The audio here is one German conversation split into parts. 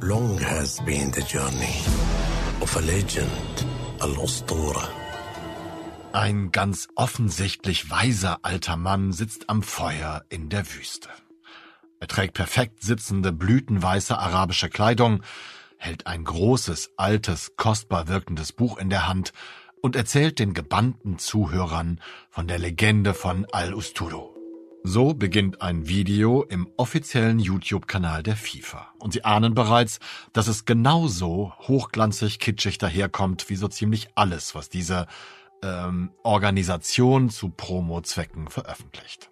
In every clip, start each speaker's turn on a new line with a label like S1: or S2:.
S1: Long has been the journey of a legend, Al-Ustura.
S2: Ein ganz offensichtlich weiser alter Mann sitzt am Feuer in der Wüste. Er trägt perfekt sitzende blütenweiße arabische Kleidung, hält ein großes, altes, kostbar wirkendes Buch in der Hand und erzählt den gebannten Zuhörern von der Legende von Al-Usturu. So beginnt ein Video im offiziellen YouTube-Kanal der FIFA. Und Sie ahnen bereits, dass es genauso hochglanzig kitschig daherkommt wie so ziemlich alles, was diese ähm, Organisation zu Promo-Zwecken veröffentlicht.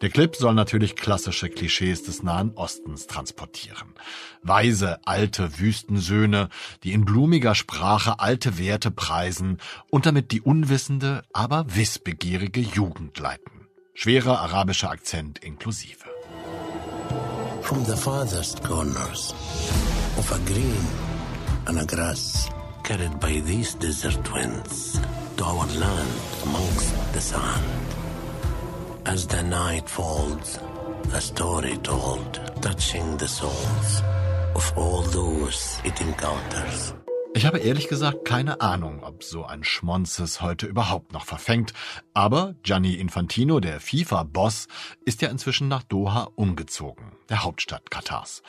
S2: Der Clip soll natürlich klassische Klischees des Nahen Ostens transportieren. Weise, alte Wüstensöhne, die in blumiger Sprache alte Werte preisen und damit die unwissende, aber wissbegierige Jugend leiten. Schwerer arabischer Akzent inklusive.
S1: From the farthest corners of a green and a grass carried by these desert winds to our land amongst the sand. As the night falls, a story told, touching the souls of all those it encounters.
S2: Ich habe ehrlich gesagt keine Ahnung, ob so ein Schmonzes heute überhaupt noch verfängt, aber Gianni Infantino, der FIFA-Boss, ist ja inzwischen nach Doha umgezogen, der Hauptstadt Katars.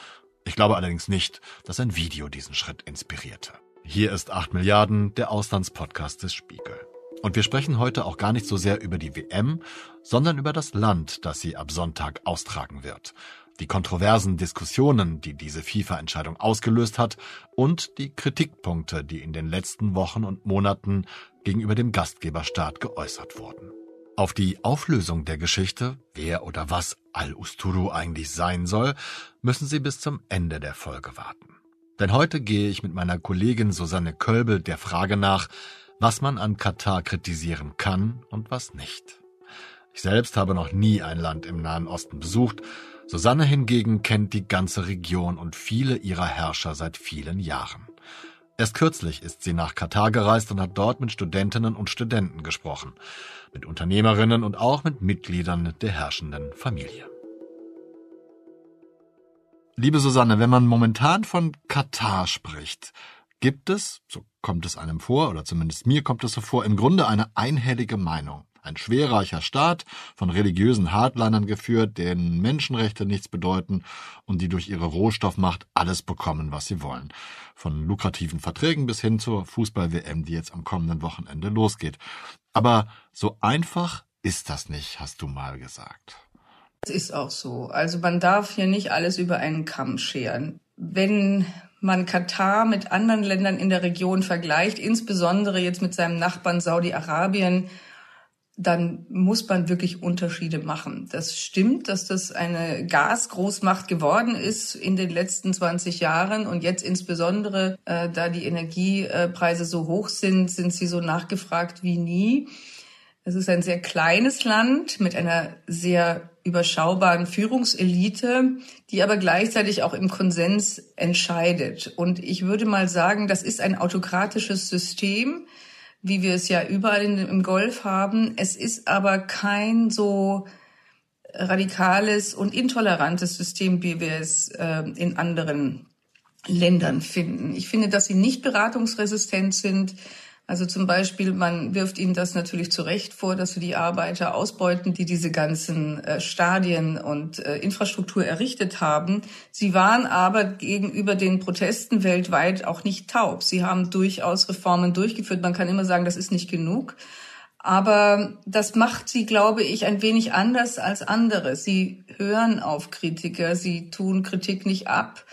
S2: Ich glaube allerdings nicht, dass ein Video diesen Schritt inspirierte. Hier ist 8 Milliarden, der Auslandspodcast des Spiegel. Und wir sprechen heute auch gar nicht so sehr über die WM, sondern über das Land, das sie ab Sonntag austragen wird die kontroversen Diskussionen, die diese FIFA-Entscheidung ausgelöst hat und die Kritikpunkte, die in den letzten Wochen und Monaten gegenüber dem Gastgeberstaat geäußert wurden. Auf die Auflösung der Geschichte, wer oder was Al-Usturu eigentlich sein soll, müssen Sie bis zum Ende der Folge warten. Denn heute gehe ich mit meiner Kollegin Susanne Kölbel der Frage nach, was man an Katar kritisieren kann und was nicht. Ich selbst habe noch nie ein Land im Nahen Osten besucht Susanne hingegen kennt die ganze Region und viele ihrer Herrscher seit vielen Jahren. Erst kürzlich ist sie nach Katar gereist und hat dort mit Studentinnen und Studenten gesprochen, mit Unternehmerinnen und auch mit Mitgliedern der herrschenden Familie. Liebe Susanne, wenn man momentan von Katar spricht, gibt es, so kommt es einem vor, oder zumindest mir kommt es so vor, im Grunde eine einhellige Meinung. Ein schwerreicher Staat, von religiösen Hardlinern geführt, denen Menschenrechte nichts bedeuten und die durch ihre Rohstoffmacht alles bekommen, was sie wollen. Von lukrativen Verträgen bis hin zur Fußball-WM, die jetzt am kommenden Wochenende losgeht. Aber so einfach ist das nicht, hast du mal gesagt.
S3: Das ist auch so. Also man darf hier nicht alles über einen Kamm scheren. Wenn man Katar mit anderen Ländern in der Region vergleicht, insbesondere jetzt mit seinem Nachbarn Saudi-Arabien, dann muss man wirklich Unterschiede machen. Das stimmt, dass das eine Gasgroßmacht geworden ist in den letzten 20 Jahren und jetzt insbesondere, äh, da die Energiepreise so hoch sind, sind sie so nachgefragt wie nie. Es ist ein sehr kleines Land mit einer sehr überschaubaren Führungselite, die aber gleichzeitig auch im Konsens entscheidet. Und ich würde mal sagen, das ist ein autokratisches System, wie wir es ja überall in, im Golf haben. Es ist aber kein so radikales und intolerantes System, wie wir es äh, in anderen Ländern finden. Ich finde, dass sie nicht beratungsresistent sind, also zum Beispiel, man wirft ihnen das natürlich zu Recht vor, dass sie die Arbeiter ausbeuten, die diese ganzen äh, Stadien und äh, Infrastruktur errichtet haben. Sie waren aber gegenüber den Protesten weltweit auch nicht taub. Sie haben durchaus Reformen durchgeführt. Man kann immer sagen, das ist nicht genug. Aber das macht sie, glaube ich, ein wenig anders als andere. Sie hören auf Kritiker, sie tun Kritik nicht ab.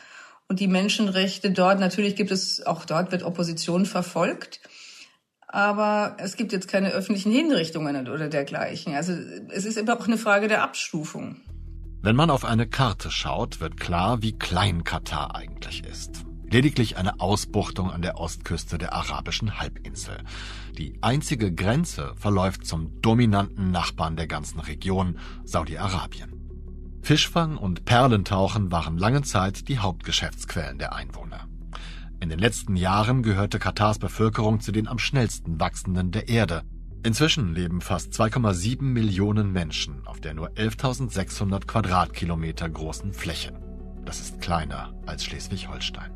S3: Und die Menschenrechte dort, natürlich gibt es, auch dort wird Opposition verfolgt aber es gibt jetzt keine öffentlichen Hinrichtungen oder dergleichen. Also es ist immer auch eine Frage der Abstufung.
S2: Wenn man auf eine Karte schaut, wird klar, wie klein Katar eigentlich ist. Lediglich eine Ausbuchtung an der Ostküste der arabischen Halbinsel. Die einzige Grenze verläuft zum dominanten Nachbarn der ganzen Region, Saudi-Arabien. Fischfang und Perlentauchen waren lange Zeit die Hauptgeschäftsquellen der Einwohner. In den letzten Jahren gehörte Katars Bevölkerung zu den am schnellsten wachsenden der Erde. Inzwischen leben fast 2,7 Millionen Menschen auf der nur 11.600 Quadratkilometer großen Fläche. Das ist kleiner als Schleswig-Holstein.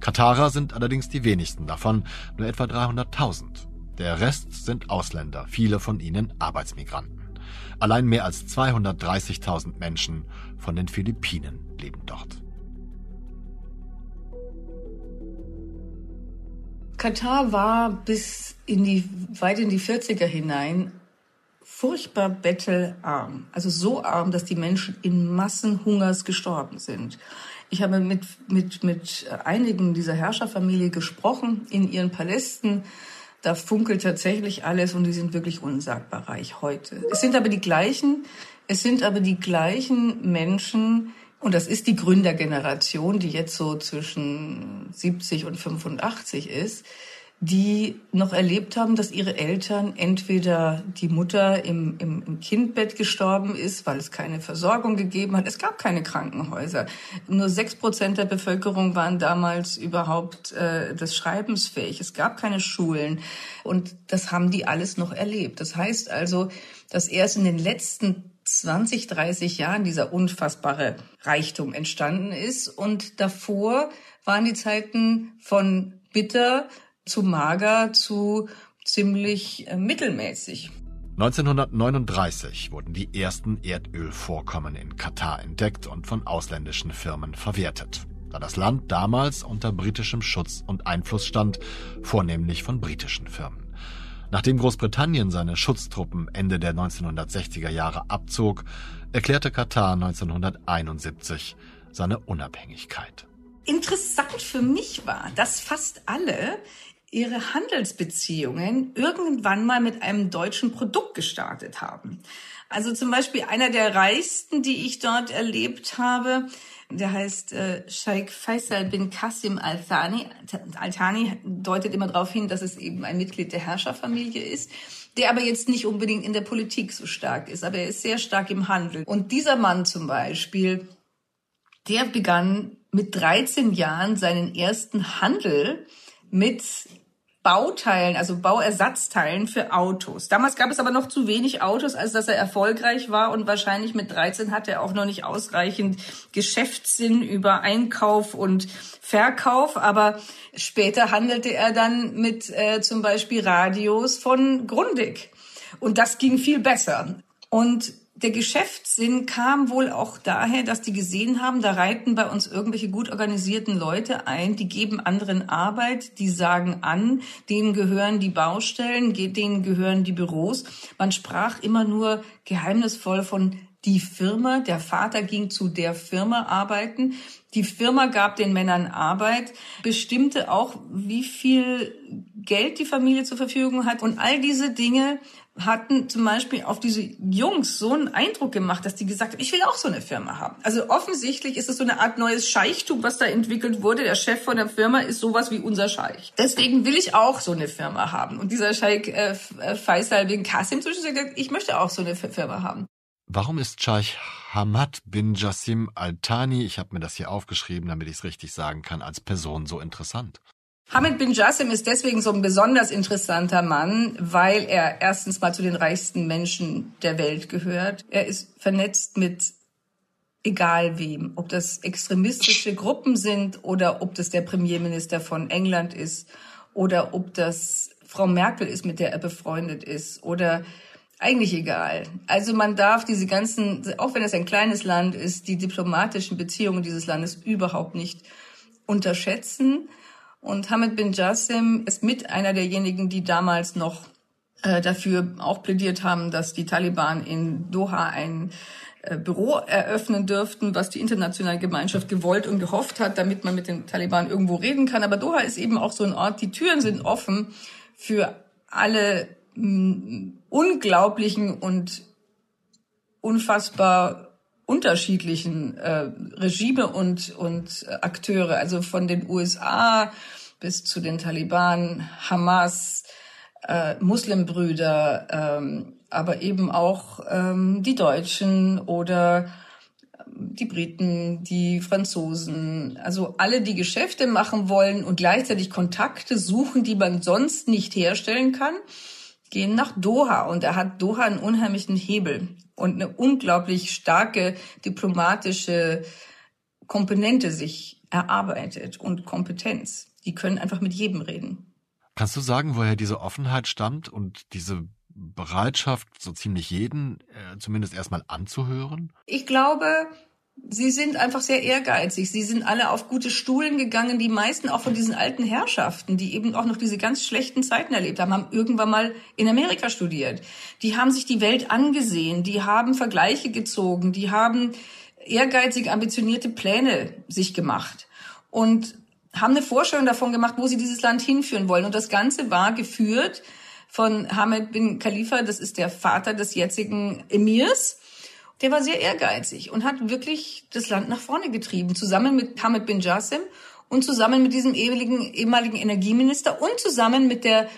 S2: Katarer sind allerdings die wenigsten davon, nur etwa 300.000. Der Rest sind Ausländer, viele von ihnen Arbeitsmigranten. Allein mehr als 230.000 Menschen von den Philippinen leben dort.
S3: Katar war bis in die, weit in die 40er hinein furchtbar bettelarm. Also so arm, dass die Menschen in Massenhungers gestorben sind. Ich habe mit, mit, mit einigen dieser Herrscherfamilie gesprochen in ihren Palästen. Da funkelt tatsächlich alles und die sind wirklich unsagbar reich heute. Es sind aber die gleichen, es sind aber die gleichen Menschen, und das ist die Gründergeneration, die jetzt so zwischen 70 und 85 ist, die noch erlebt haben, dass ihre Eltern entweder die Mutter im, im, im, Kindbett gestorben ist, weil es keine Versorgung gegeben hat. Es gab keine Krankenhäuser. Nur sechs Prozent der Bevölkerung waren damals überhaupt äh, des Schreibens fähig. Es gab keine Schulen. Und das haben die alles noch erlebt. Das heißt also, dass erst in den letzten 20, 30 Jahren dieser unfassbare Reichtum entstanden ist. Und davor waren die Zeiten von bitter zu mager zu ziemlich äh, mittelmäßig.
S2: 1939 wurden die ersten Erdölvorkommen in Katar entdeckt und von ausländischen Firmen verwertet, da das Land damals unter britischem Schutz und Einfluss stand, vornehmlich von britischen Firmen. Nachdem Großbritannien seine Schutztruppen Ende der 1960er Jahre abzog, erklärte Katar 1971 seine Unabhängigkeit.
S3: Interessant für mich war, dass fast alle ihre Handelsbeziehungen irgendwann mal mit einem deutschen Produkt gestartet haben. Also zum Beispiel einer der reichsten, die ich dort erlebt habe, der heißt äh, Sheikh Faisal bin Qasim Al-Thani. Al-Thani deutet immer darauf hin, dass es eben ein Mitglied der Herrscherfamilie ist der aber jetzt nicht unbedingt in der Politik so stark ist, aber er ist sehr stark im Handel. Und dieser Mann zum Beispiel, der begann mit 13 Jahren seinen ersten Handel mit Bauteilen, also Bauersatzteilen für Autos. Damals gab es aber noch zu wenig Autos, als dass er erfolgreich war und wahrscheinlich mit 13 hatte er auch noch nicht ausreichend Geschäftssinn über Einkauf und Verkauf, aber später handelte er dann mit äh, zum Beispiel Radios von Grundig und das ging viel besser. Und der Geschäftssinn kam wohl auch daher, dass die gesehen haben, da reiten bei uns irgendwelche gut organisierten Leute ein, die geben anderen Arbeit, die sagen an, denen gehören die Baustellen, denen gehören die Büros. Man sprach immer nur geheimnisvoll von die Firma, der Vater ging zu der Firma arbeiten. Die Firma gab den Männern Arbeit, bestimmte auch, wie viel Geld die Familie zur Verfügung hat. Und all diese Dinge hatten zum Beispiel auf diese Jungs so einen Eindruck gemacht, dass die gesagt haben, ich will auch so eine Firma haben. Also offensichtlich ist es so eine Art neues Scheichtum, was da entwickelt wurde. Der Chef von der Firma ist sowas wie unser Scheich. Deswegen will ich auch so eine Firma haben. Und dieser Scheich äh, äh Faisal bin Qasim zum Beispiel sagt, ich möchte auch so eine Firma haben.
S2: Warum ist Scheich Hamad bin Jassim Al-Thani, ich habe mir das hier aufgeschrieben, damit ich es richtig sagen kann, als Person so interessant?
S3: Hamid bin Jassim ist deswegen so ein besonders interessanter Mann, weil er erstens mal zu den reichsten Menschen der Welt gehört. Er ist vernetzt mit egal wem, ob das extremistische Gruppen sind oder ob das der Premierminister von England ist oder ob das Frau Merkel ist, mit der er befreundet ist oder eigentlich egal. Also man darf diese ganzen, auch wenn es ein kleines Land ist, die diplomatischen Beziehungen dieses Landes überhaupt nicht unterschätzen. Und Hamid bin Jassim ist mit einer derjenigen, die damals noch äh, dafür auch plädiert haben, dass die Taliban in Doha ein äh, Büro eröffnen dürften, was die internationale Gemeinschaft gewollt und gehofft hat, damit man mit den Taliban irgendwo reden kann. Aber Doha ist eben auch so ein Ort, die Türen sind offen für alle mh, unglaublichen und unfassbar unterschiedlichen äh, Regime und, und Akteure, also von den USA bis zu den Taliban, Hamas, äh, Muslimbrüder, ähm, aber eben auch ähm, die Deutschen oder die Briten, die Franzosen, also alle, die Geschäfte machen wollen und gleichzeitig Kontakte suchen, die man sonst nicht herstellen kann, gehen nach Doha. Und da hat Doha einen unheimlichen Hebel und eine unglaublich starke diplomatische Komponente sich erarbeitet und Kompetenz. Die können einfach mit jedem reden.
S2: Kannst du sagen, woher diese Offenheit stammt und diese Bereitschaft, so ziemlich jeden äh, zumindest erstmal anzuhören?
S3: Ich glaube, sie sind einfach sehr ehrgeizig. Sie sind alle auf gute Stuhlen gegangen. Die meisten auch von diesen alten Herrschaften, die eben auch noch diese ganz schlechten Zeiten erlebt haben, haben irgendwann mal in Amerika studiert. Die haben sich die Welt angesehen. Die haben Vergleiche gezogen. Die haben ehrgeizig ambitionierte Pläne sich gemacht. Und haben eine Vorstellung davon gemacht, wo sie dieses Land hinführen wollen. Und das Ganze war geführt von Hamid bin Khalifa, das ist der Vater des jetzigen Emirs. Der war sehr ehrgeizig und hat wirklich das Land nach vorne getrieben, zusammen mit Hamid bin Jassim und zusammen mit diesem ehemaligen, ehemaligen Energieminister und zusammen mit der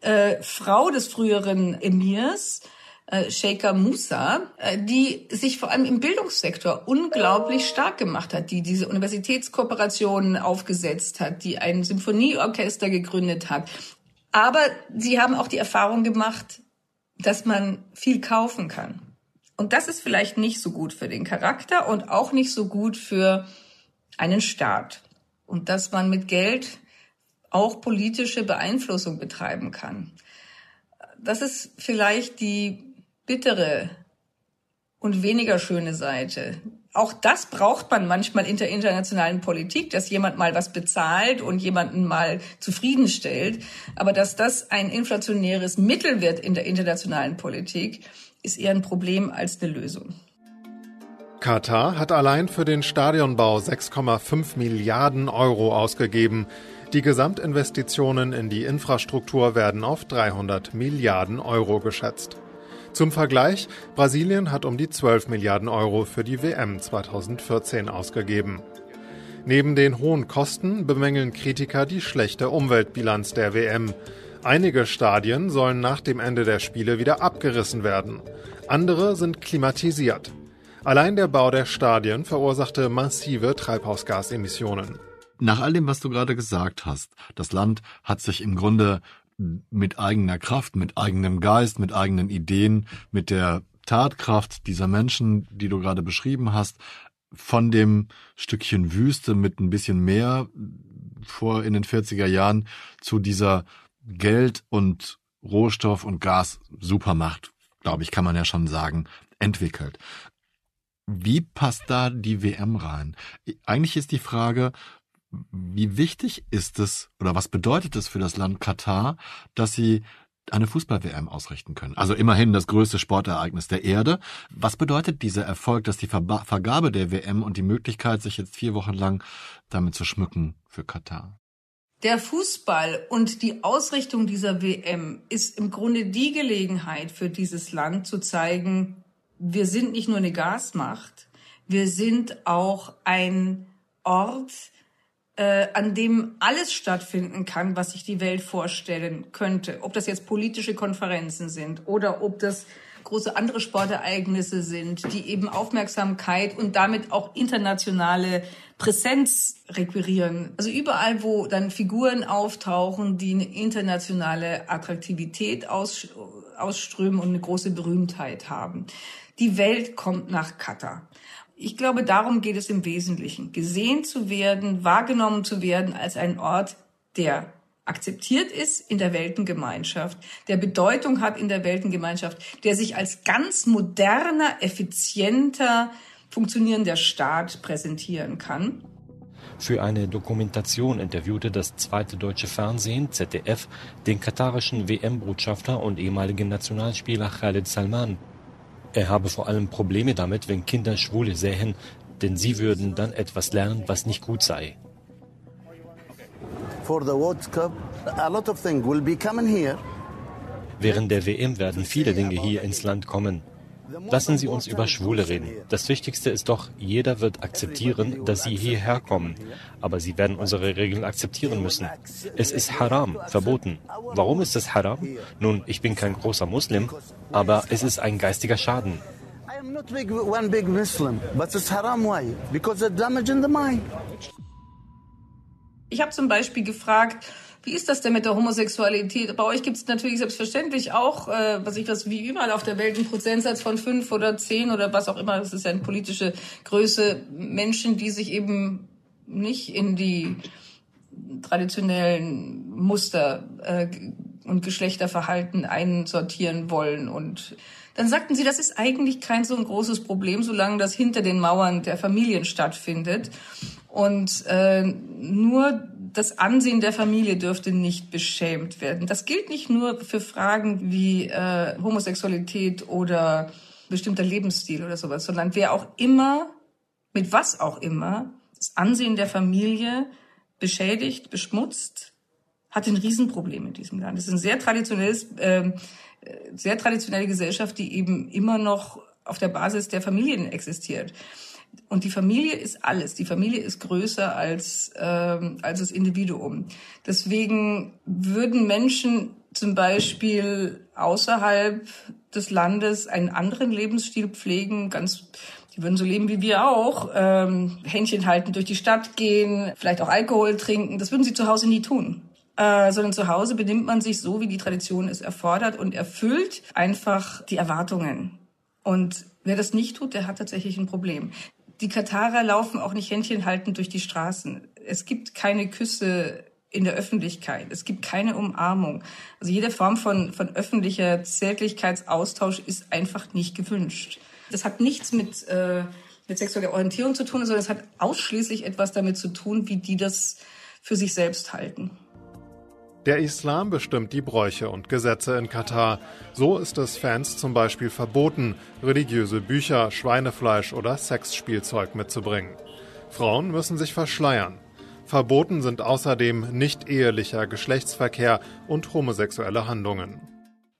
S3: äh, Frau des früheren Emirs, äh, Sheikha Musa, äh, die sich vor allem im Bildungssektor unglaublich stark gemacht hat, die diese Universitätskooperationen aufgesetzt hat, die ein Symphonieorchester gegründet hat, aber sie haben auch die Erfahrung gemacht, dass man viel kaufen kann. Und das ist vielleicht nicht so gut für den Charakter und auch nicht so gut für einen Staat. Und dass man mit Geld auch politische Beeinflussung betreiben kann. Das ist vielleicht die bittere und weniger schöne Seite auch das braucht man manchmal in der internationalen Politik, dass jemand mal was bezahlt und jemanden mal zufriedenstellt. Aber dass das ein inflationäres Mittel wird in der internationalen Politik, ist eher ein Problem als eine Lösung.
S4: Katar hat allein für den Stadionbau 6,5 Milliarden Euro ausgegeben. Die Gesamtinvestitionen in die Infrastruktur werden auf 300 Milliarden Euro geschätzt. Zum Vergleich, Brasilien hat um die 12 Milliarden Euro für die WM 2014 ausgegeben. Neben den hohen Kosten bemängeln Kritiker die schlechte Umweltbilanz der WM. Einige Stadien sollen nach dem Ende der Spiele wieder abgerissen werden. Andere sind klimatisiert. Allein der Bau der Stadien verursachte massive Treibhausgasemissionen.
S2: Nach all dem, was du gerade gesagt hast, das Land hat sich im Grunde mit eigener Kraft, mit eigenem Geist, mit eigenen Ideen, mit der Tatkraft dieser Menschen, die du gerade beschrieben hast, von dem Stückchen Wüste mit ein bisschen mehr vor in den 40er Jahren zu dieser Geld- und Rohstoff- und Gas-Supermacht, glaube ich, kann man ja schon sagen, entwickelt. Wie passt da die WM rein? Eigentlich ist die Frage, wie wichtig ist es oder was bedeutet es für das Land Katar, dass sie eine Fußball-WM ausrichten können. Also immerhin das größte Sportereignis der Erde. Was bedeutet dieser Erfolg, dass die Vergabe der WM und die Möglichkeit, sich jetzt vier Wochen lang damit zu schmücken für Katar?
S3: Der Fußball und die Ausrichtung dieser WM ist im Grunde die Gelegenheit für dieses Land zu zeigen, wir sind nicht nur eine Gasmacht, wir sind auch ein Ort, äh, an dem alles stattfinden kann, was sich die Welt vorstellen könnte. Ob das jetzt politische Konferenzen sind oder ob das große andere Sportereignisse sind, die eben Aufmerksamkeit und damit auch internationale Präsenz requirieren. Also überall, wo dann Figuren auftauchen, die eine internationale Attraktivität aus, ausströmen und eine große Berühmtheit haben. Die Welt kommt nach Katar. Ich glaube, darum geht es im Wesentlichen. Gesehen zu werden, wahrgenommen zu werden als ein Ort, der akzeptiert ist in der Weltengemeinschaft, der Bedeutung hat in der Weltengemeinschaft, der sich als ganz moderner, effizienter, funktionierender Staat präsentieren kann.
S5: Für eine Dokumentation interviewte das zweite deutsche Fernsehen ZDF den katarischen WM-Botschafter und ehemaligen Nationalspieler Khalid Salman. Er habe vor allem Probleme damit, wenn Kinder Schwule sähen, denn sie würden dann etwas lernen, was nicht gut sei. Während der WM werden viele Dinge hier ins Land kommen. Lassen Sie uns über Schwule reden. Das Wichtigste ist doch, jeder wird akzeptieren, dass sie hierher kommen. Aber sie werden unsere Regeln akzeptieren müssen. Es ist haram, verboten. Warum ist es haram? Nun, ich bin kein großer Muslim, aber es ist ein geistiger Schaden.
S6: I'm not big, one big Muslim, but it's haram. Why? Because it's damage in the mind.
S3: Ich habe zum Beispiel gefragt, wie ist das denn mit der Homosexualität? Bei euch gibt es natürlich selbstverständlich auch, äh, was ich was wie überall auf der Welt, einen Prozentsatz von fünf oder zehn oder was auch immer. Das ist ja eine politische Größe. Menschen, die sich eben nicht in die traditionellen Muster äh, und Geschlechterverhalten einsortieren wollen. Und dann sagten sie, das ist eigentlich kein so ein großes Problem, solange das hinter den Mauern der Familien stattfindet. Und äh, nur das Ansehen der Familie dürfte nicht beschämt werden. Das gilt nicht nur für Fragen wie äh, Homosexualität oder bestimmter Lebensstil oder sowas, sondern wer auch immer, mit was auch immer, das Ansehen der Familie beschädigt, beschmutzt, hat ein Riesenproblem in diesem Land. Es ist ein sehr traditionelles, äh, sehr traditionelle Gesellschaft, die eben immer noch auf der Basis der Familien existiert. Und die Familie ist alles. Die Familie ist größer als, ähm, als das Individuum. Deswegen würden Menschen zum Beispiel außerhalb des Landes einen anderen Lebensstil pflegen, ganz die würden so leben wie wir auch, ähm, Händchen halten, durch die Stadt gehen, vielleicht auch Alkohol trinken. Das würden sie zu Hause nie tun. Äh, sondern zu Hause benimmt man sich so, wie die Tradition es erfordert und erfüllt einfach die Erwartungen. Und wer das nicht tut, der hat tatsächlich ein Problem. Die Katarer laufen auch nicht Händchen haltend durch die Straßen. Es gibt keine Küsse in der Öffentlichkeit. Es gibt keine Umarmung. Also jede Form von, von öffentlicher Zärtlichkeitsaustausch ist einfach nicht gewünscht. Das hat nichts mit, äh, mit sexueller Orientierung zu tun, sondern es hat ausschließlich etwas damit zu tun, wie die das für sich selbst halten.
S4: Der Islam bestimmt die Bräuche und Gesetze in Katar. So ist es Fans zum Beispiel verboten, religiöse Bücher, Schweinefleisch oder Sexspielzeug mitzubringen. Frauen müssen sich verschleiern. Verboten sind außerdem nicht ehelicher Geschlechtsverkehr und homosexuelle Handlungen.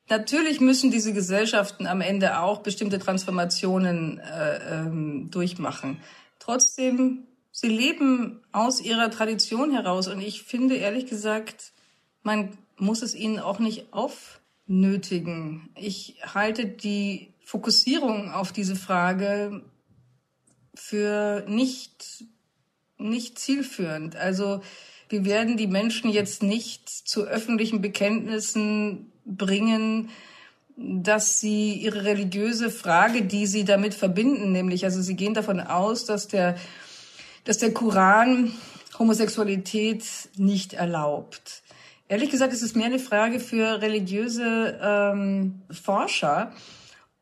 S3: Natürlich müssen diese Gesellschaften am Ende auch bestimmte Transformationen äh, ähm, durchmachen. Trotzdem, sie leben aus ihrer Tradition heraus und ich finde ehrlich gesagt, man muss es ihnen auch nicht aufnötigen. Ich halte die Fokussierung auf diese Frage für nicht, nicht zielführend. Also wir werden die Menschen jetzt nicht zu öffentlichen Bekenntnissen bringen, dass sie ihre religiöse Frage, die sie damit verbinden, nämlich, also sie gehen davon aus, dass der, dass der Koran Homosexualität nicht erlaubt. Ehrlich gesagt ist es mehr eine Frage für religiöse ähm, Forscher.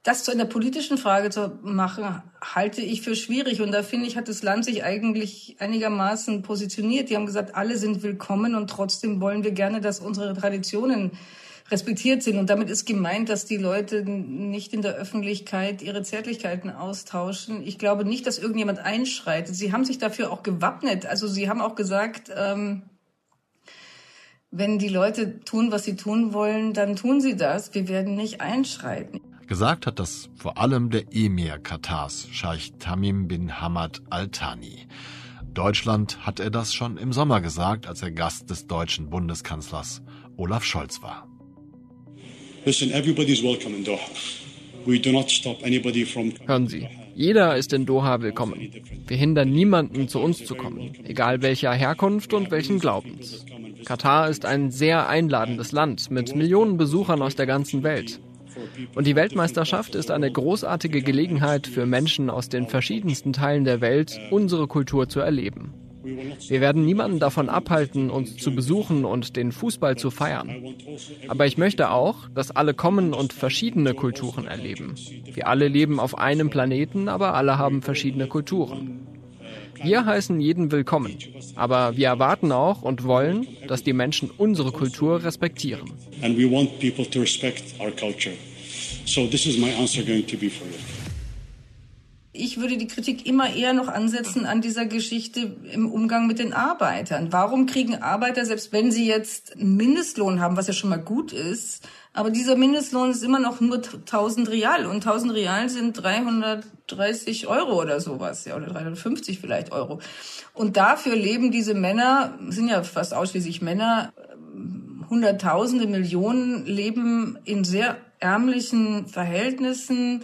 S3: Das zu einer politischen Frage zu machen, halte ich für schwierig. Und da finde ich, hat das Land sich eigentlich einigermaßen positioniert. Die haben gesagt, alle sind willkommen und trotzdem wollen wir gerne, dass unsere Traditionen respektiert sind. Und damit ist gemeint, dass die Leute nicht in der Öffentlichkeit ihre Zärtlichkeiten austauschen. Ich glaube nicht, dass irgendjemand einschreitet. Sie haben sich dafür auch gewappnet. Also sie haben auch gesagt, ähm, wenn die Leute tun, was sie tun wollen, dann tun sie das. Wir werden nicht einschreiten.
S2: Gesagt hat das vor allem der Emir Katars, Scheich Tamim bin Hamad Al-Thani. Deutschland hat er das schon im Sommer gesagt, als er Gast des deutschen Bundeskanzlers Olaf Scholz war.
S7: Listen, everybody's welcome in Doha. We do not stop anybody from
S8: Hören Sie, jeder ist in Doha willkommen. Wir hindern niemanden, zu uns zu kommen, egal welcher Herkunft und welchen Glaubens. Katar ist ein sehr einladendes Land mit Millionen Besuchern aus der ganzen Welt. Und die Weltmeisterschaft ist eine großartige Gelegenheit für Menschen aus den verschiedensten Teilen der Welt, unsere Kultur zu erleben. Wir werden niemanden davon abhalten, uns zu besuchen und den Fußball zu feiern. Aber ich möchte auch, dass alle kommen und verschiedene Kulturen erleben. Wir alle leben auf einem Planeten, aber alle haben verschiedene Kulturen. Wir heißen jeden willkommen, aber wir erwarten auch und wollen, dass die Menschen unsere Kultur respektieren. And we want people to respect our culture. So this is my answer going to be for you.
S3: Ich würde die Kritik immer eher noch ansetzen an dieser Geschichte im Umgang mit den Arbeitern. Warum kriegen Arbeiter, selbst wenn sie jetzt einen Mindestlohn haben, was ja schon mal gut ist, aber dieser Mindestlohn ist immer noch nur 1000 Real und 1000 Real sind 330 Euro oder sowas, ja, oder 350 vielleicht Euro. Und dafür leben diese Männer, sind ja fast ausschließlich Männer, Hunderttausende, Millionen leben in sehr ärmlichen Verhältnissen,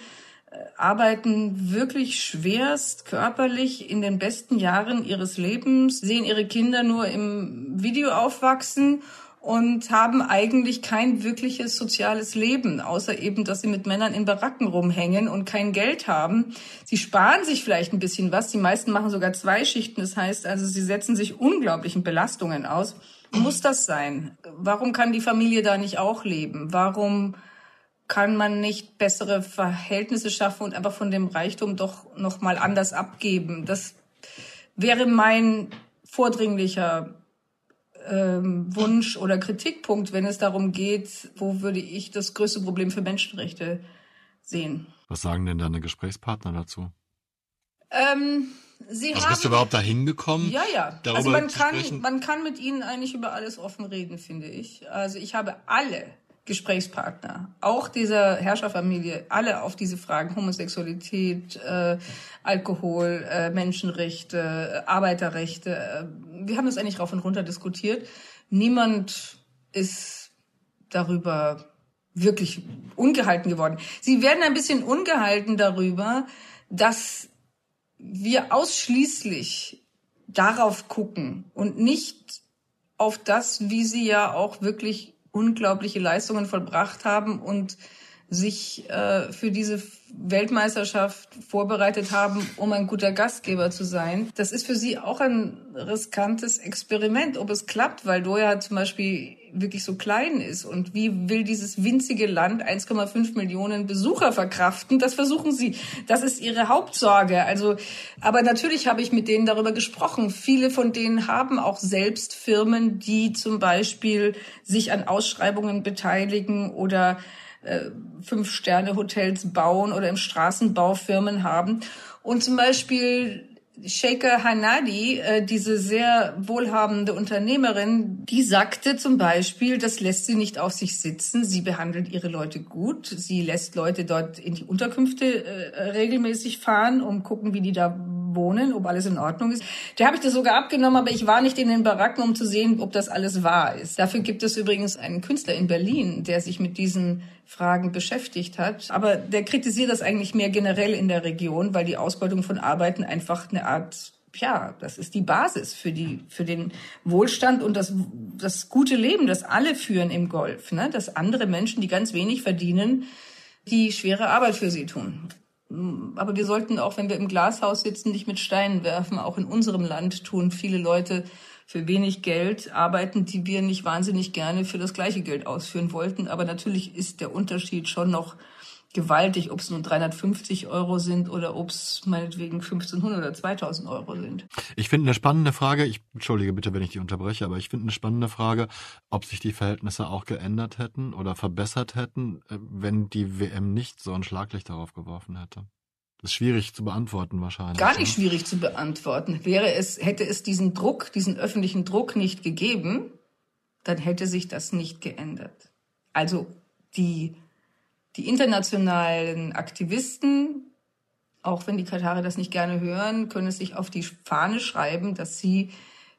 S3: arbeiten wirklich schwerst körperlich in den besten Jahren ihres Lebens, sehen ihre Kinder nur im Video aufwachsen und haben eigentlich kein wirkliches soziales Leben, außer eben, dass sie mit Männern in Baracken rumhängen und kein Geld haben. Sie sparen sich vielleicht ein bisschen was. Die meisten machen sogar zwei Schichten. Das heißt also, sie setzen sich unglaublichen Belastungen aus. Muss das sein? Warum kann die Familie da nicht auch leben? Warum kann man nicht bessere Verhältnisse schaffen und einfach von dem Reichtum doch noch mal anders abgeben? Das wäre mein vordringlicher ähm, Wunsch oder Kritikpunkt, wenn es darum geht, wo würde ich das größte Problem für Menschenrechte sehen.
S2: Was sagen denn deine Gesprächspartner dazu?
S3: Ähm, Sie
S2: also
S3: haben,
S2: bist du überhaupt da hingekommen?
S3: Ja, ja.
S2: Darüber
S3: also man kann,
S2: sprechen?
S3: man kann mit ihnen eigentlich über alles offen reden, finde ich. Also ich habe alle Gesprächspartner, auch dieser Herrscherfamilie, alle auf diese Fragen Homosexualität, äh, Alkohol, äh, Menschenrechte, äh, Arbeiterrechte. Äh, wir haben das eigentlich rauf und runter diskutiert. Niemand ist darüber wirklich ungehalten geworden. Sie werden ein bisschen ungehalten darüber, dass wir ausschließlich darauf gucken und nicht auf das, wie sie ja auch wirklich unglaubliche Leistungen vollbracht haben und sich äh, für diese Weltmeisterschaft vorbereitet haben, um ein guter Gastgeber zu sein. Das ist für sie auch ein riskantes Experiment, ob es klappt, weil Doha zum Beispiel wirklich so klein ist. Und wie will dieses winzige Land 1,5 Millionen Besucher verkraften? Das versuchen sie. Das ist ihre Hauptsorge. Also, aber natürlich habe ich mit denen darüber gesprochen. Viele von denen haben auch selbst Firmen, die zum Beispiel sich an Ausschreibungen beteiligen oder äh, Fünf-Sterne-Hotels bauen oder im Straßenbau Firmen haben. Und zum Beispiel Sheikha Hanadi, äh, diese sehr wohlhabende Unternehmerin, die sagte zum Beispiel, das lässt sie nicht auf sich sitzen. Sie behandelt ihre Leute gut. Sie lässt Leute dort in die Unterkünfte äh, regelmäßig fahren, um gucken, wie die da wohnen, ob alles in Ordnung ist. Der habe ich das sogar abgenommen, aber ich war nicht in den Baracken, um zu sehen, ob das alles wahr ist. Dafür gibt es übrigens einen Künstler in Berlin, der sich mit diesen Fragen beschäftigt hat. Aber der kritisiert das eigentlich mehr generell in der Region, weil die Ausbeutung von Arbeiten einfach eine Art ja, das ist die Basis für die, für den Wohlstand und das, das gute Leben, das alle führen im Golf, ne? Dass andere Menschen, die ganz wenig verdienen, die schwere Arbeit für sie tun. Aber wir sollten auch, wenn wir im Glashaus sitzen, nicht mit Steinen werfen. Auch in unserem Land tun viele Leute für wenig Geld arbeiten, die wir nicht wahnsinnig gerne für das gleiche Geld ausführen wollten. Aber natürlich ist der Unterschied schon noch gewaltig, ob es nur 350 Euro sind oder ob es meinetwegen 1500 oder 2000 Euro sind.
S2: Ich finde eine spannende Frage, ich entschuldige bitte, wenn ich die unterbreche, aber ich finde eine spannende Frage, ob sich die Verhältnisse auch geändert hätten oder verbessert hätten, äh, wenn die WM nicht so ein Schlaglicht darauf geworfen hätte. Das ist schwierig zu beantworten wahrscheinlich.
S3: Gar nicht
S2: oder?
S3: schwierig zu beantworten. Wäre es, hätte es diesen Druck, diesen öffentlichen Druck nicht gegeben, dann hätte sich das nicht geändert. Also die, die internationalen Aktivisten, auch wenn die Katarer das nicht gerne hören, können es sich auf die Fahne schreiben, dass sie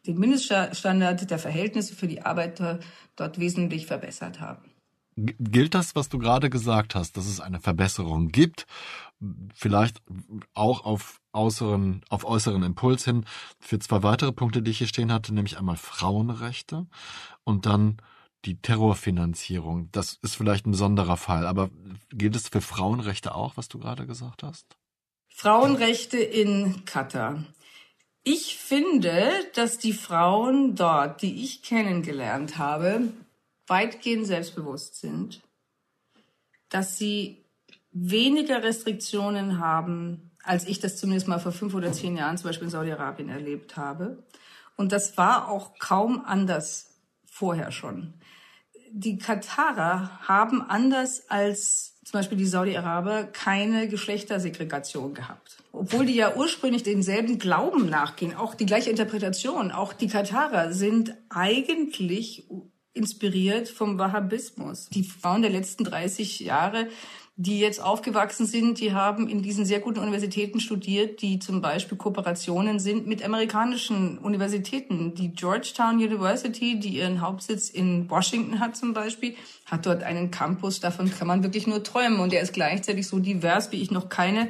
S3: den Mindeststandard der Verhältnisse für die Arbeiter dort wesentlich verbessert haben.
S2: Gilt das, was du gerade gesagt hast, dass es eine Verbesserung gibt, vielleicht auch auf äußeren, auf äußeren Impuls hin, für zwei weitere Punkte, die ich hier stehen hatte, nämlich einmal Frauenrechte und dann die Terrorfinanzierung. Das ist vielleicht ein besonderer Fall, aber gilt es für Frauenrechte auch, was du gerade gesagt hast?
S3: Frauenrechte in Katar. Ich finde, dass die Frauen dort, die ich kennengelernt habe, weitgehend selbstbewusst sind, dass sie weniger Restriktionen haben, als ich das zumindest mal vor fünf oder zehn Jahren zum Beispiel in Saudi-Arabien erlebt habe. Und das war auch kaum anders vorher schon. Die Katarer haben anders als zum Beispiel die Saudi-Araber keine Geschlechtersegregation gehabt. Obwohl die ja ursprünglich denselben Glauben nachgehen, auch die gleiche Interpretation. Auch die Katarer sind eigentlich inspiriert vom Wahhabismus. Die Frauen der letzten 30 Jahre die jetzt aufgewachsen sind, die haben in diesen sehr guten Universitäten studiert, die zum Beispiel Kooperationen sind mit amerikanischen Universitäten. Die Georgetown University, die ihren Hauptsitz in Washington hat zum Beispiel, hat dort einen Campus, davon kann man wirklich nur träumen. Und der ist gleichzeitig so divers, wie ich noch keine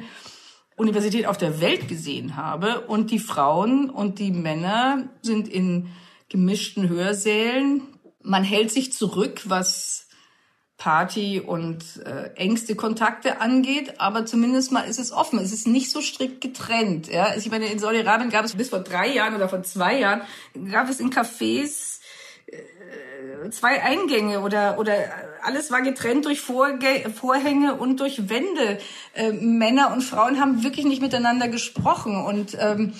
S3: Universität auf der Welt gesehen habe. Und die Frauen und die Männer sind in gemischten Hörsälen. Man hält sich zurück, was Party und äh, engste Kontakte angeht, aber zumindest mal ist es offen. Es ist nicht so strikt getrennt. Ja, also ich meine, in Saudi-Arabien gab es bis vor drei Jahren oder vor zwei Jahren gab es in Cafés äh, zwei Eingänge oder oder alles war getrennt durch Vorge Vorhänge und durch Wände. Äh, Männer und Frauen haben wirklich nicht miteinander gesprochen und ähm,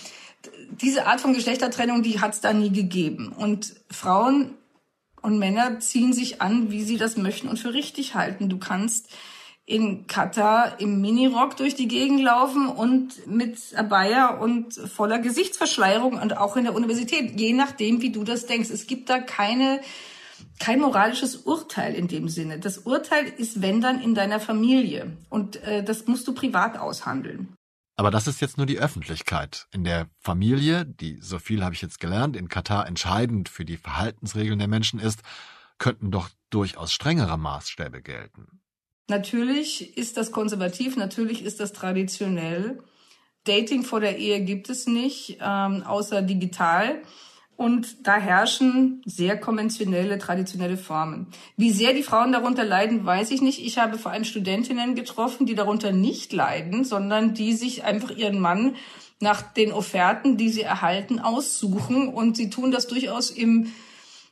S3: diese Art von Geschlechtertrennung, die hat es da nie gegeben. Und Frauen und Männer ziehen sich an, wie sie das möchten und für richtig halten. Du kannst in Katar im Minirock durch die Gegend laufen und mit Abaya und voller Gesichtsverschleierung und auch in der Universität, je nachdem, wie du das denkst. Es gibt da keine, kein moralisches Urteil in dem Sinne. Das Urteil ist, wenn dann, in deiner Familie. Und äh, das musst du privat aushandeln.
S2: Aber das ist jetzt nur die Öffentlichkeit. In der Familie, die, so viel habe ich jetzt gelernt, in Katar entscheidend für die Verhaltensregeln der Menschen ist, könnten doch durchaus strengere Maßstäbe gelten.
S3: Natürlich ist das konservativ, natürlich ist das traditionell. Dating vor der Ehe gibt es nicht, ähm, außer digital. Und da herrschen sehr konventionelle, traditionelle Formen. Wie sehr die Frauen darunter leiden, weiß ich nicht. Ich habe vor allem Studentinnen getroffen, die darunter nicht leiden, sondern die sich einfach ihren Mann nach den Offerten, die sie erhalten, aussuchen. Und sie tun das durchaus im,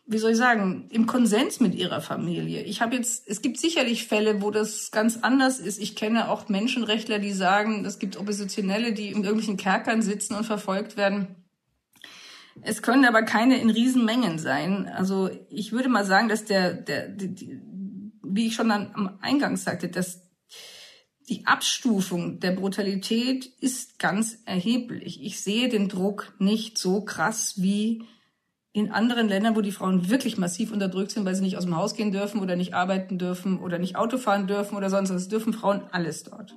S3: wie soll ich sagen, im Konsens mit ihrer Familie. Ich habe jetzt, es gibt sicherlich Fälle, wo das ganz anders ist. Ich kenne auch Menschenrechtler, die sagen, es gibt Oppositionelle, die in irgendwelchen Kerkern sitzen und verfolgt werden es können aber keine in Riesenmengen sein. Also ich würde mal sagen, dass der, der, die, die, wie ich schon am Eingang sagte, dass die Abstufung der Brutalität ist ganz erheblich. Ich sehe den Druck nicht so krass wie in anderen Ländern, wo die Frauen wirklich massiv unterdrückt sind, weil sie nicht aus dem Haus gehen dürfen oder nicht arbeiten dürfen oder nicht Auto fahren dürfen oder sonst was. Dürfen Frauen alles dort.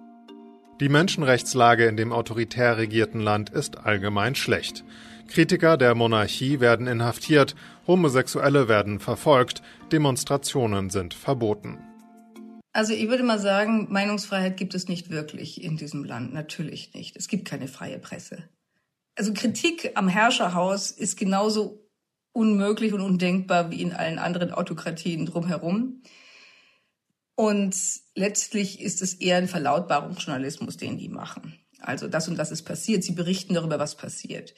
S4: Die Menschenrechtslage in dem autoritär regierten Land ist allgemein schlecht. Kritiker der Monarchie werden inhaftiert, Homosexuelle werden verfolgt, Demonstrationen sind verboten.
S3: Also ich würde mal sagen, Meinungsfreiheit gibt es nicht wirklich in diesem Land, natürlich nicht. Es gibt keine freie Presse. Also Kritik am Herrscherhaus ist genauso unmöglich und undenkbar wie in allen anderen Autokratien drumherum. Und letztlich ist es eher ein Verlautbarungsjournalismus, den die machen. Also das und das ist passiert. Sie berichten darüber, was passiert.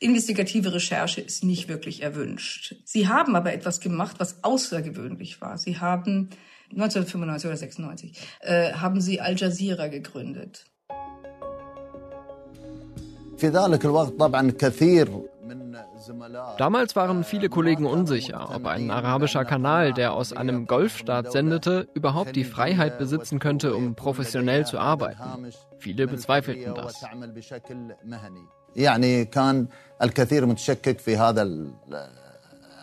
S3: Investigative Recherche ist nicht wirklich erwünscht. Sie haben aber etwas gemacht, was außergewöhnlich war. Sie haben 1995 oder 96 äh, haben sie Al Jazeera gegründet.
S8: Damals waren viele Kollegen unsicher, ob ein arabischer Kanal, der aus einem Golfstaat sendete, überhaupt die Freiheit besitzen könnte, um professionell zu arbeiten. Viele bezweifelten das. يعني كان الكثير متشكك في هذا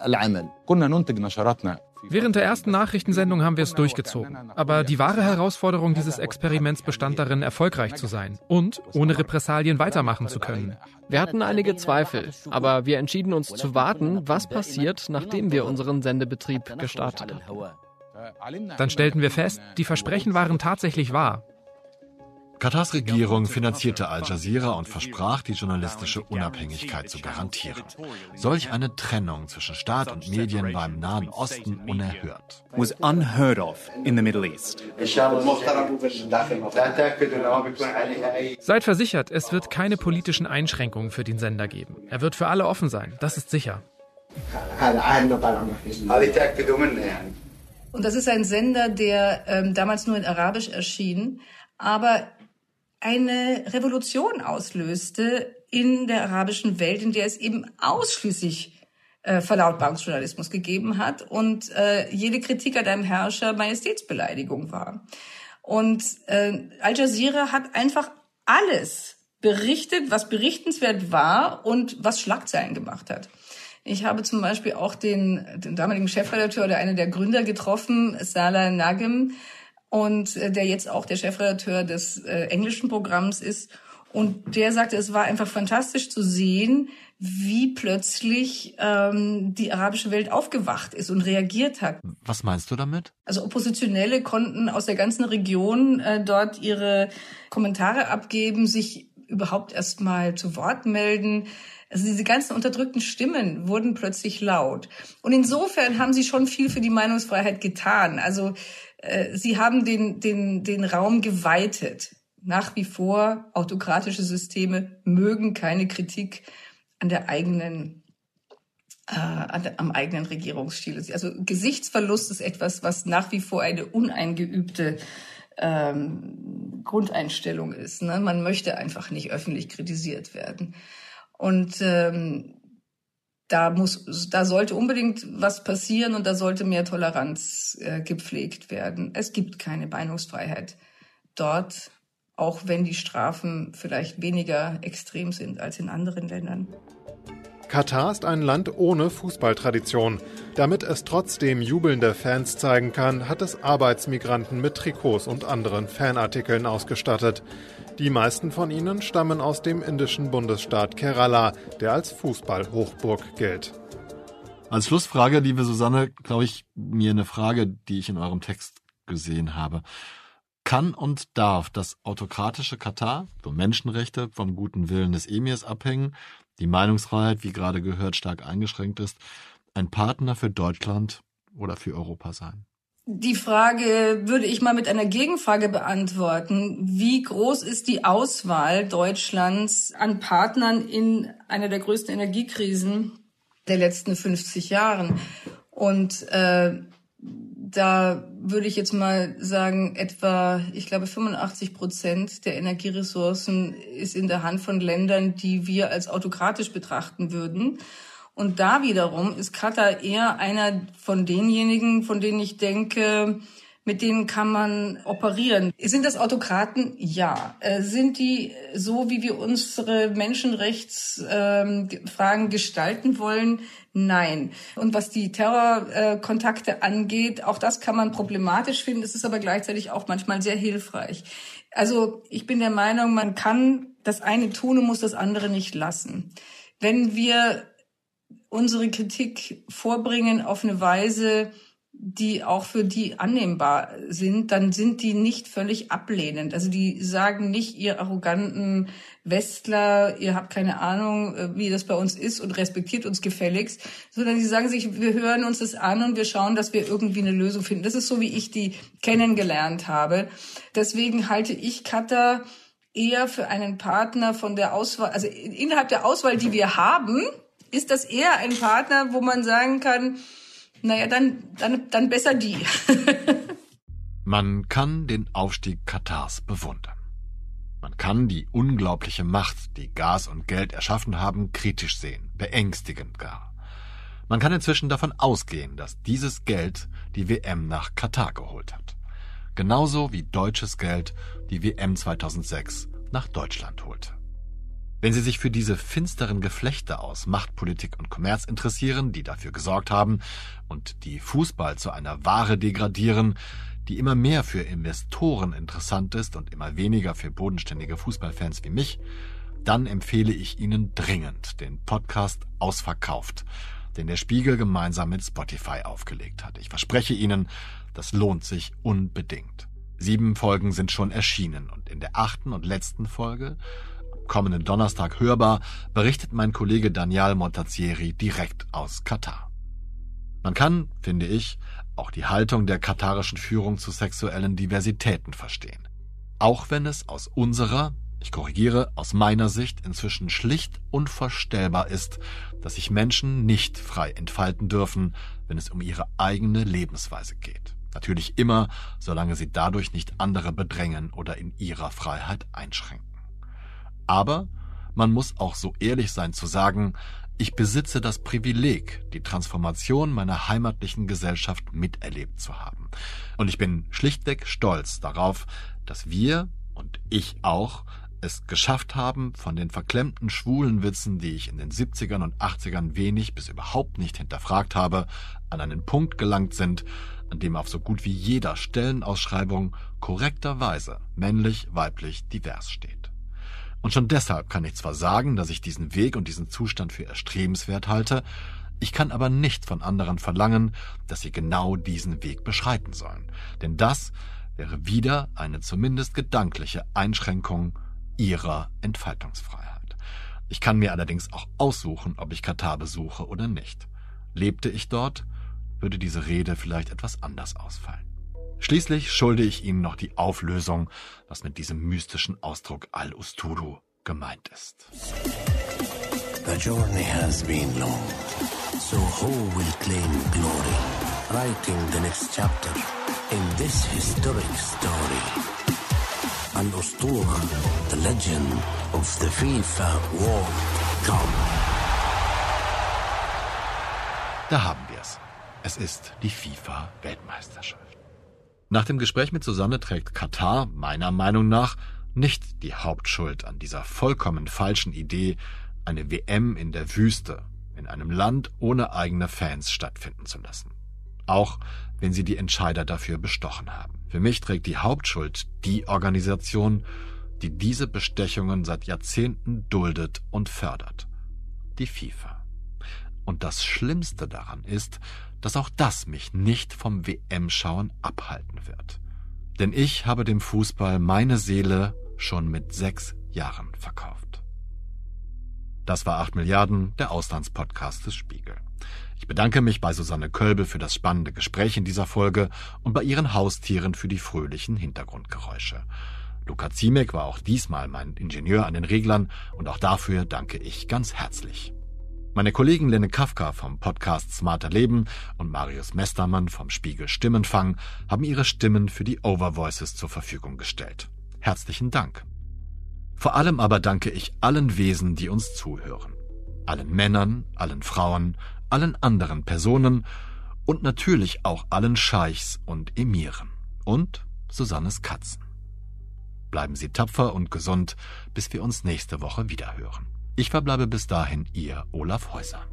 S8: العمل كنا ننتج نشراتنا Während der ersten Nachrichtensendung haben wir es durchgezogen. Aber die wahre Herausforderung dieses Experiments bestand darin, erfolgreich zu sein und ohne Repressalien weitermachen zu können. Wir hatten einige Zweifel, aber wir entschieden uns zu warten, was passiert, nachdem wir unseren Sendebetrieb gestartet haben. Dann stellten wir fest, die Versprechen waren tatsächlich wahr.
S2: Katars Regierung finanzierte Al Jazeera und versprach, die journalistische Unabhängigkeit zu garantieren. Solch eine Trennung zwischen Staat und Medien war im Nahen Osten unerhört. Was unheard of in the Middle East.
S8: Seid versichert, es wird keine politischen Einschränkungen für den Sender geben. Er wird für alle offen sein, das ist sicher.
S3: Und das ist ein Sender, der ähm, damals nur in Arabisch erschien, aber eine Revolution auslöste in der arabischen Welt, in der es eben ausschließlich äh, Verlautbarungsjournalismus gegeben hat und äh, jede Kritik an einem Herrscher Majestätsbeleidigung war. Und äh, Al Jazeera hat einfach alles berichtet, was berichtenswert war und was Schlagzeilen gemacht hat. Ich habe zum Beispiel auch den, den damaligen Chefredakteur oder einen der Gründer getroffen, Salah Nagem, und äh, der jetzt auch der Chefredakteur des äh, englischen Programms ist. Und der sagte, es war einfach fantastisch zu sehen, wie plötzlich ähm, die arabische Welt aufgewacht ist und reagiert hat.
S2: Was meinst du damit?
S3: Also Oppositionelle konnten aus der ganzen Region äh, dort ihre Kommentare abgeben, sich überhaupt erst mal zu Wort melden. Also diese ganzen unterdrückten Stimmen wurden plötzlich laut. Und insofern haben sie schon viel für die Meinungsfreiheit getan. Also äh, sie haben den, den, den Raum geweitet. Nach wie vor autokratische Systeme mögen keine Kritik an der eigenen äh, an am eigenen Regierungsstil. Also Gesichtsverlust ist etwas, was nach wie vor eine uneingeübte ähm, Grundeinstellung ist. Ne? Man möchte einfach nicht öffentlich kritisiert werden. Und ähm, da muss, da sollte unbedingt was passieren und da sollte mehr Toleranz äh, gepflegt werden. Es gibt keine Meinungsfreiheit dort, auch wenn die Strafen vielleicht weniger extrem sind als in anderen Ländern.
S4: Katar ist ein Land ohne Fußballtradition. Damit es trotzdem jubelnde Fans zeigen kann, hat es Arbeitsmigranten mit Trikots und anderen Fanartikeln ausgestattet. Die meisten von ihnen stammen aus dem indischen Bundesstaat Kerala, der als Fußballhochburg gilt.
S2: Als Schlussfrage, liebe Susanne, glaube ich, mir eine Frage, die ich in eurem Text gesehen habe. Kann und darf das autokratische Katar, wo Menschenrechte vom guten Willen des Emirs abhängen, die Meinungsfreiheit, wie gerade gehört, stark eingeschränkt ist, ein Partner für Deutschland oder für Europa sein?
S3: Die Frage würde ich mal mit einer Gegenfrage beantworten. Wie groß ist die Auswahl Deutschlands an Partnern in einer der größten Energiekrisen der letzten 50 Jahren? Und äh, da würde ich jetzt mal sagen, etwa, ich glaube, 85 Prozent der Energieressourcen ist in der Hand von Ländern, die wir als autokratisch betrachten würden. Und da wiederum ist Katar eher einer von denjenigen, von denen ich denke, mit denen kann man operieren. Sind das Autokraten? Ja. Äh, sind die so, wie wir unsere Menschenrechtsfragen ähm, gestalten wollen? Nein. Und was die Terrorkontakte angeht, auch das kann man problematisch finden. Es ist aber gleichzeitig auch manchmal sehr hilfreich. Also ich bin der Meinung, man kann das eine tun und muss das andere nicht lassen. Wenn wir unsere Kritik vorbringen auf eine Weise, die auch für die annehmbar sind, dann sind die nicht völlig ablehnend. Also die sagen nicht, ihr arroganten Westler, ihr habt keine Ahnung, äh, wie das bei uns ist und respektiert uns gefälligst, sondern die sagen sich, wir hören uns das an und wir schauen, dass wir irgendwie eine Lösung finden. Das ist so, wie ich die kennengelernt habe. Deswegen halte ich Katar eher für einen Partner von der Auswahl, also innerhalb der Auswahl, die wir haben, ist das eher ein Partner, wo man sagen kann, naja, dann, dann, dann besser die.
S2: Man kann den Aufstieg Katars bewundern. Man kann die unglaubliche Macht, die Gas und Geld erschaffen haben, kritisch sehen, beängstigend gar. Man kann inzwischen davon ausgehen, dass dieses Geld die WM nach Katar geholt hat. Genauso wie deutsches Geld die WM 2006 nach Deutschland holte. Wenn Sie sich für diese finsteren Geflechte aus Machtpolitik und Kommerz interessieren, die dafür gesorgt haben und die Fußball zu einer Ware degradieren, die immer mehr für Investoren interessant ist und immer weniger für bodenständige Fußballfans wie mich, dann empfehle ich Ihnen dringend den Podcast Ausverkauft, den der Spiegel gemeinsam mit Spotify aufgelegt hat. Ich verspreche Ihnen, das lohnt sich unbedingt. Sieben Folgen sind schon erschienen und in der achten und letzten Folge kommenden Donnerstag hörbar, berichtet mein Kollege Daniel Montazieri direkt aus Katar. Man kann, finde ich, auch die Haltung der katarischen Führung zu sexuellen Diversitäten verstehen. Auch wenn es aus unserer, ich korrigiere, aus meiner Sicht inzwischen schlicht unvorstellbar ist, dass sich Menschen nicht frei entfalten dürfen, wenn es um ihre eigene Lebensweise geht. Natürlich immer, solange sie dadurch nicht andere bedrängen oder in ihrer Freiheit einschränken. Aber man muss auch so ehrlich sein zu sagen, ich besitze das Privileg, die Transformation meiner heimatlichen Gesellschaft miterlebt zu haben. Und ich bin schlichtweg stolz darauf, dass wir und ich auch es geschafft haben, von den verklemmten schwulen Witzen, die ich in den 70ern und 80ern wenig bis überhaupt nicht hinterfragt habe, an einen Punkt gelangt sind, an dem auf so gut wie jeder Stellenausschreibung korrekterweise männlich, weiblich, divers steht. Und schon deshalb kann ich zwar sagen, dass ich diesen Weg und diesen Zustand für erstrebenswert halte, ich kann aber nicht von anderen verlangen, dass sie genau diesen Weg beschreiten sollen. Denn das wäre wieder eine zumindest gedankliche Einschränkung ihrer Entfaltungsfreiheit. Ich kann mir allerdings auch aussuchen, ob ich Katar besuche oder nicht. Lebte ich dort, würde diese Rede vielleicht etwas anders ausfallen. Schließlich schulde ich Ihnen noch die Auflösung, was mit diesem mystischen Ausdruck Al-Usturu gemeint ist.
S1: The journey has been long, so who will claim glory, writing the next chapter in this historic story? Al-Ustura, the legend of the FIFA World Cup.
S2: Da haben wir es. Es ist die FIFA-Weltmeisterschaft. Nach dem Gespräch mit Susanne trägt Katar meiner Meinung nach nicht die Hauptschuld an dieser vollkommen falschen Idee, eine WM in der Wüste, in einem Land ohne eigene Fans stattfinden zu lassen. Auch wenn sie die Entscheider dafür bestochen haben. Für mich trägt die Hauptschuld die Organisation, die diese Bestechungen seit Jahrzehnten duldet und fördert. Die FIFA. Und das Schlimmste daran ist, dass auch das mich nicht vom WM-Schauen abhalten wird. Denn ich habe dem Fußball meine Seele schon mit sechs Jahren verkauft. Das war 8 Milliarden, der Auslandspodcast des Spiegel. Ich bedanke mich bei Susanne Kölbe für das spannende Gespräch in dieser Folge und bei ihren Haustieren für die fröhlichen Hintergrundgeräusche. Luca Ziemek war auch diesmal mein Ingenieur an den Reglern und auch dafür danke ich ganz herzlich. Meine Kollegen Lenne Kafka vom Podcast Smarter Leben und Marius Mestermann vom Spiegel Stimmenfang haben ihre Stimmen für die Overvoices zur Verfügung gestellt. Herzlichen Dank. Vor allem aber danke ich allen Wesen, die uns zuhören. Allen Männern, allen Frauen, allen anderen Personen und natürlich auch allen Scheichs und Emiren und Susannes Katzen. Bleiben Sie tapfer und gesund, bis wir uns nächste Woche wiederhören. Ich verbleibe bis dahin Ihr Olaf Häuser.